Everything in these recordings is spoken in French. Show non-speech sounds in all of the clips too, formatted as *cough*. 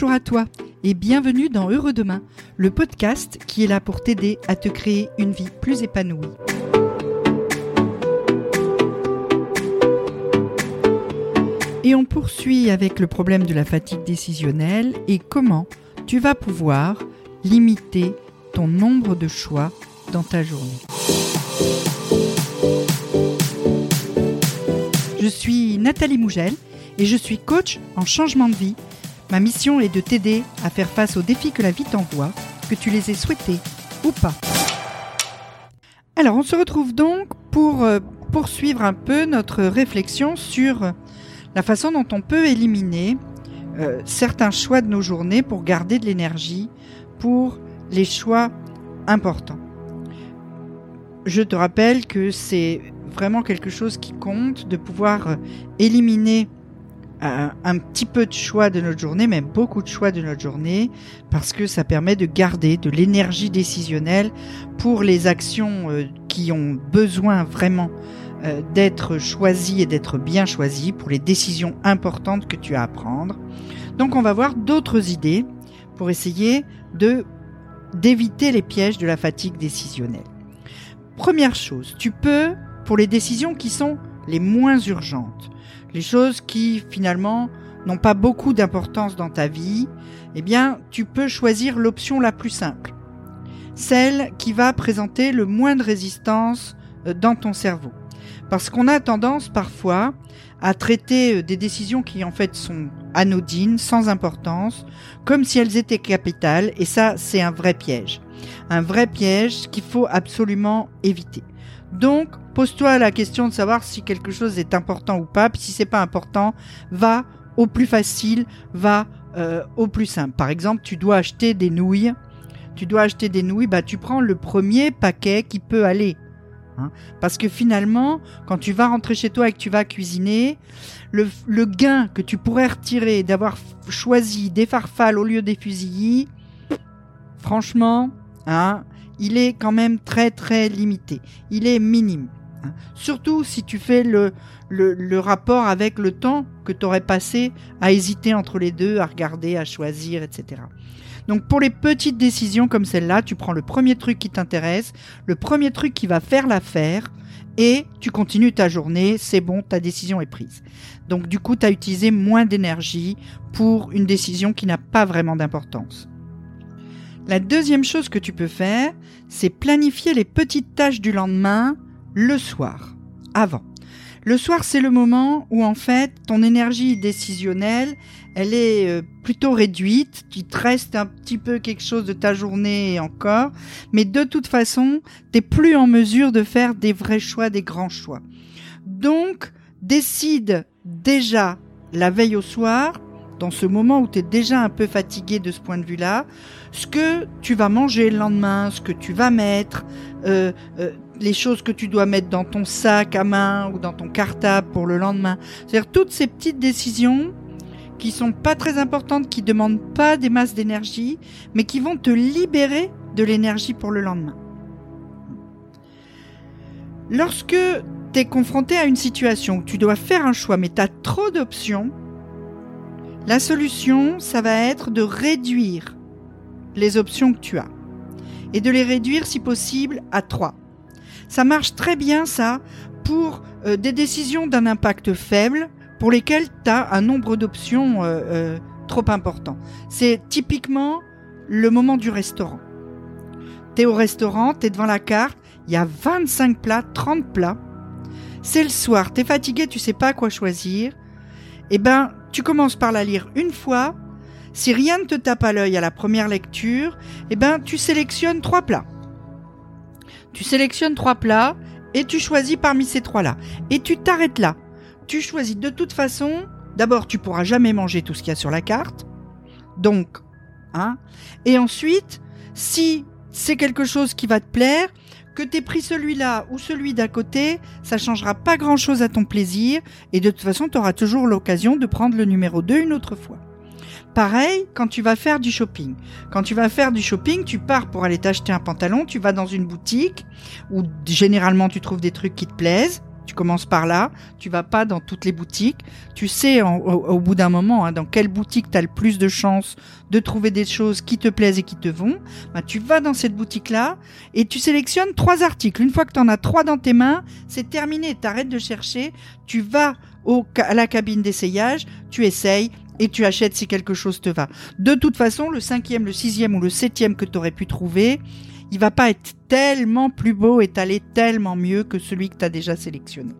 Bonjour à toi et bienvenue dans Heureux Demain, le podcast qui est là pour t'aider à te créer une vie plus épanouie. Et on poursuit avec le problème de la fatigue décisionnelle et comment tu vas pouvoir limiter ton nombre de choix dans ta journée. Je suis Nathalie Mougel et je suis coach en changement de vie. Ma mission est de t'aider à faire face aux défis que la vie t'envoie, que tu les aies souhaités ou pas. Alors, on se retrouve donc pour euh, poursuivre un peu notre réflexion sur la façon dont on peut éliminer euh, certains choix de nos journées pour garder de l'énergie pour les choix importants. Je te rappelle que c'est vraiment quelque chose qui compte de pouvoir euh, éliminer un, petit peu de choix de notre journée, même beaucoup de choix de notre journée, parce que ça permet de garder de l'énergie décisionnelle pour les actions euh, qui ont besoin vraiment euh, d'être choisies et d'être bien choisies, pour les décisions importantes que tu as à prendre. Donc on va voir d'autres idées pour essayer de d'éviter les pièges de la fatigue décisionnelle. Première chose, tu peux, pour les décisions qui sont les moins urgentes, les choses qui finalement n'ont pas beaucoup d'importance dans ta vie, eh bien, tu peux choisir l'option la plus simple. Celle qui va présenter le moins de résistance euh, dans ton cerveau. Parce qu'on a tendance parfois à traiter euh, des décisions qui en fait sont anodines, sans importance, comme si elles étaient capitales, et ça c'est un vrai piège. Un vrai piège qu'il faut absolument éviter. Donc, pose-toi la question de savoir si quelque chose est important ou pas. Puis si c'est pas important, va au plus facile, va euh, au plus simple. Par exemple, tu dois acheter des nouilles. Tu dois acheter des nouilles, bah tu prends le premier paquet qui peut aller. Hein. Parce que finalement, quand tu vas rentrer chez toi et que tu vas cuisiner, le, le gain que tu pourrais retirer d'avoir choisi des farfales au lieu des fusillis, franchement, hein, il est quand même très très limité. Il est minime. Hein. Surtout si tu fais le, le, rapport avec le temps que tu aurais passé à hésiter entre les deux, à regarder, à choisir, etc. Donc pour les petites décisions comme celle-là, tu prends le premier truc qui t'intéresse, le premier truc qui va faire l'affaire, et tu continues ta journée, c'est bon, ta décision est prise. Donc du coup, tu as utilisé moins d'énergie pour une décision qui n'a pas vraiment d'importance. La deuxième chose que tu peux faire, c'est planifier les petites tâches du lendemain le soir, avant. Le soir, c'est le moment où en fait ton énergie décisionnelle, elle est euh, plutôt réduite, il te reste un petit peu quelque chose de ta journée encore, mais de toute façon, t'es plus en mesure de faire des vrais choix, des grands choix. Donc, décide déjà la veille au soir dans ce moment où tu es déjà un peu fatigué de ce point de vue-là, ce que tu vas manger le lendemain, ce que tu vas mettre, euh, euh, les choses que tu dois mettre dans ton sac à main ou dans ton cartable pour le lendemain. C'est-à-dire toutes ces petites décisions qui sont pas très importantes, qui demandent pas des masses d'énergie, mais qui vont te libérer de l'énergie pour le lendemain. Lorsque tu es confronté à une situation où tu dois faire un choix, mais tu as trop d'options, la solution, ça va être de réduire les options que tu as et de les réduire si possible à trois. Ça marche très bien ça pour euh, des décisions d'un impact faible pour lesquelles tu as un nombre d'options euh, euh, trop important. C'est typiquement le moment du restaurant. Tu es au restaurant, tu es devant la carte, il y a 25 plats, 30 plats. C'est le soir, tu es fatigué, tu sais pas quoi choisir. Eh ben, tu commences par la lire une fois. Si rien ne te tape à l'œil à la première lecture, eh ben, tu sélectionnes trois plats. Tu sélectionnes trois plats et tu choisis parmi ces trois-là. Et tu t'arrêtes là. Tu choisis de toute façon. D'abord, tu pourras jamais manger tout ce qu'il y a sur la carte. Donc, hein. Et ensuite, si c'est quelque chose qui va te plaire, que t'aies pris celui-là ou celui d'à côté, ça changera pas grand-chose à ton plaisir et de toute façon, tu auras toujours l'occasion de prendre le numéro 2 une autre fois. Pareil quand tu vas faire du shopping. Quand tu vas faire du shopping, tu pars pour aller t'acheter un pantalon, tu vas dans une boutique où généralement tu trouves des trucs qui te plaisent, Tu commences par là, tu vas pas dans toutes les boutiques. Tu sais au, bout d'un moment hein, dans quelle boutique tu as le plus de chances de trouver des choses qui te plaisent et qui te vont. Bah, tu vas dans cette boutique-là et tu sélectionnes trois articles. Une fois que tu en as trois dans tes mains, c'est terminé. Tu arrêtes de chercher, tu vas à la cabine d'essayage, tu essayes et tu achètes si quelque chose te va. De toute façon, le cinquième, le sixième ou le septième que tu aurais pu trouver, il va pas être tellement plus beau et t'aller tellement mieux que celui que tu as déjà sélectionné.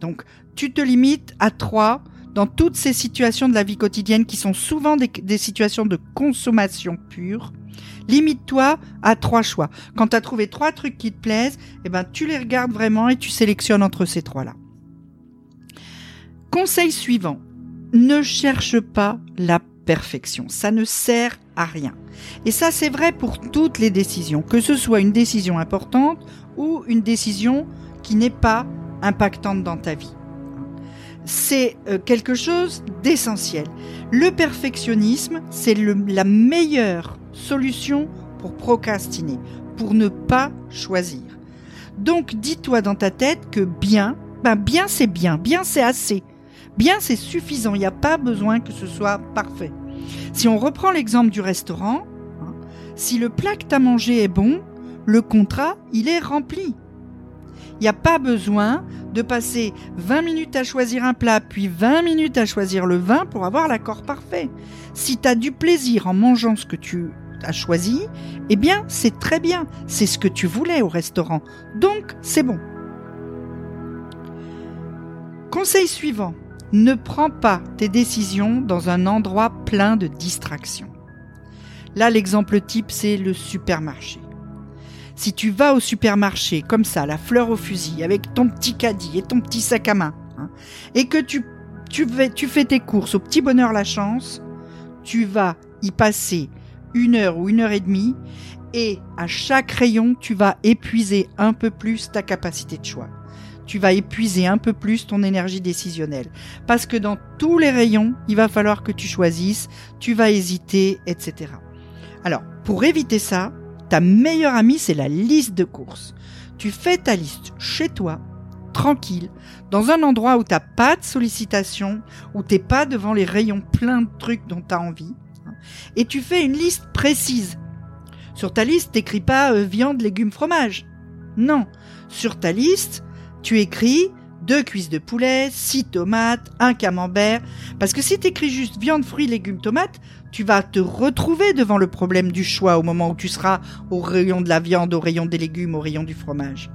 Donc, tu te limites à trois dans toutes ces situations de la vie quotidienne qui sont souvent des, situations de consommation pure. Limite-toi à trois choix. Quand tu as trouvé trois trucs qui te plaisent, eh ben, tu les regardes vraiment et tu sélectionnes entre ces trois-là. Conseil suivant. Ne cherche pas la perfection. Ça ne sert à rien. Et ça, c'est vrai pour toutes les décisions, que ce soit une décision importante ou une décision qui n'est pas impactante dans ta vie. C'est euh, quelque chose d'essentiel. Le perfectionnisme, c'est la meilleure solution pour procrastiner, pour ne pas choisir. Donc dis-toi dans ta tête que bien, ben bien c'est bien, bien c'est assez, bien c'est suffisant, il n'y a pas besoin que ce soit parfait. Si on reprend l'exemple du restaurant, hein, si le plat que tu as mangé est bon, le contrat, il est rempli. Il n'y a pas besoin de passer 20 minutes à choisir un plat, puis 20 minutes à choisir le vin pour avoir l'accord parfait. Si tu as du plaisir en mangeant ce que tu as choisi, eh bien c'est très bien, c'est ce que tu voulais au restaurant. Donc c'est bon. Conseil suivant, ne prends pas tes décisions dans un endroit plein de distractions. Là, l'exemple type, c'est le supermarché. Si tu vas au supermarché comme ça, la fleur au fusil, avec ton petit caddie et ton petit sac à main, hein, et que tu, tu, tu fais tes courses au petit bonheur la chance, tu vas y passer une heure ou une heure et demie, et à chaque rayon, tu vas épuiser un peu plus ta capacité de choix tu vas épuiser un peu plus ton énergie décisionnelle. Parce que dans tous les rayons, il va falloir que tu choisisses, tu vas hésiter, etc. Alors, pour éviter ça, ta meilleure amie, c'est la liste de courses. Tu fais ta liste chez toi, tranquille, dans un endroit où tu n'as pas de sollicitation, où t'es pas devant les rayons pleins de trucs dont tu as envie, hein, et tu fais une liste précise. Sur ta liste, t'écris pas euh, viande, légumes, fromage. Non. Sur ta liste, tu écris deux cuisses de poulet, six tomates, un camembert. Parce que si tu écris juste viande, fruits, légumes, tomates, tu vas te retrouver devant le problème du choix au moment où tu seras au rayon de la viande, au rayon des légumes, au rayon du fromage.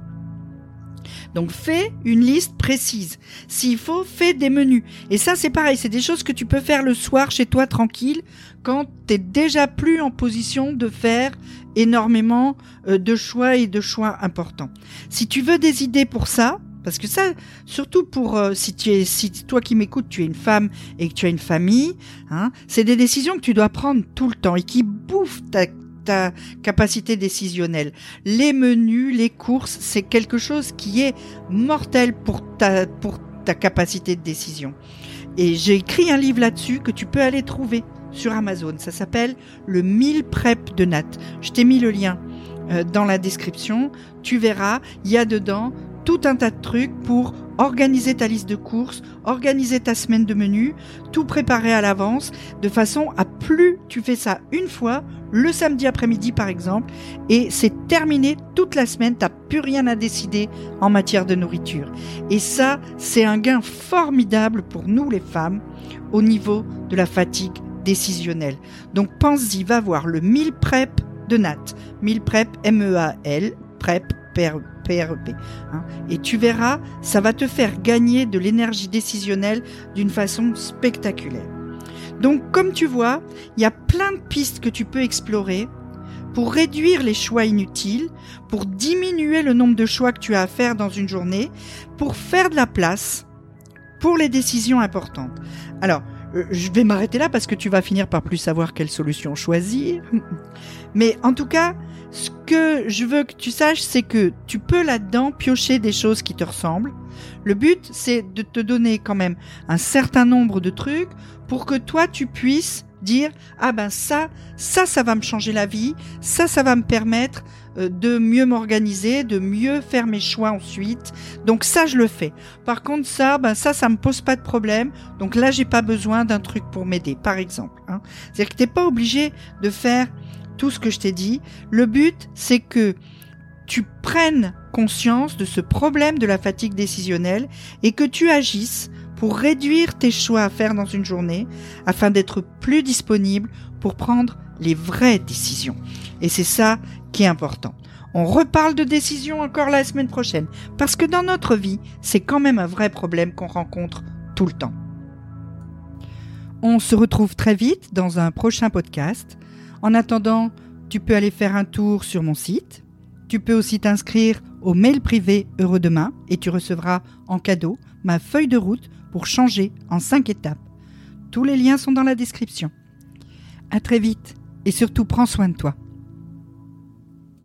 Donc fais une liste précise. S'il faut, fais des menus. Et ça c'est pareil, c'est des choses que tu peux faire le soir chez toi tranquille quand tu déjà plus en position de faire énormément euh, de choix et de choix importants. Si tu veux des idées pour ça, parce que ça, surtout pour euh, si tu es, si toi qui m'écoutes, tu es une femme et que tu as une famille, hein, c'est des décisions que tu dois prendre tout le temps et qui bouffent ta, ta capacité décisionnelle. Les menus, les courses, c'est quelque chose qui est mortel pour ta, pour ta capacité de décision. Et j'ai écrit un livre là-dessus que tu peux aller trouver sur Amazon. Ça s'appelle le 1000 prep de Nat. Je t'ai mis le lien euh, dans la description. Tu verras, il y a dedans tout un tas de trucs pour organiser ta liste de courses, organiser ta semaine de menu, tout préparer à l'avance, de façon à plus tu fais ça une fois, le samedi après-midi par exemple, et c'est terminé toute la semaine, t'as plus rien à décider en matière de nourriture. Et ça, c'est un gain formidable pour nous les femmes au niveau de la fatigue décisionnelle. Donc pense-y, va voir le 1000 prep de Nat. 1000 prep M-E-A-L, prep PREP. Hein. Et tu verras, ça va te faire gagner de l'énergie décisionnelle d'une façon spectaculaire. Donc comme tu vois, il y a plein de pistes que tu peux explorer pour réduire les choix inutiles, pour diminuer le nombre de choix que tu as à faire dans une journée, pour faire de la place pour les décisions importantes. Alors, euh, je vais m'arrêter là parce que tu vas finir par plus savoir quelle solution choisir. *laughs* Mais en tout cas, ce que je veux que tu saches, c'est que tu peux là-dedans piocher des choses qui te ressemblent. Le but, c'est de te donner quand même un certain nombre de trucs pour que toi, tu puisses dire, ah ben ça, ça, ça va me changer la vie, ça, ça va me permettre de mieux m'organiser, de mieux faire mes choix ensuite. Donc ça, je le fais. Par contre, ça, ben ça, ça me pose pas de problème. Donc là, j'ai pas besoin d'un truc pour m'aider, par exemple. Hein. C'est-à-dire que t'es pas obligé de faire tout ce que je t'ai dit. Le but, c'est que tu prennes conscience de ce problème de la fatigue décisionnelle et que tu agisses pour réduire tes choix à faire dans une journée afin d'être plus disponible pour prendre les vraies décisions. Et c'est ça qui est important. On reparle de décisions encore la semaine prochaine, parce que dans notre vie, c'est quand même un vrai problème qu'on rencontre tout le temps. On se retrouve très vite dans un prochain podcast. En attendant, tu peux aller faire un tour sur mon site. Tu peux aussi t'inscrire au mail privé Heureux Demain et tu recevras en cadeau ma feuille de route pour changer en 5 étapes. Tous les liens sont dans la description. À très vite et surtout prends soin de toi.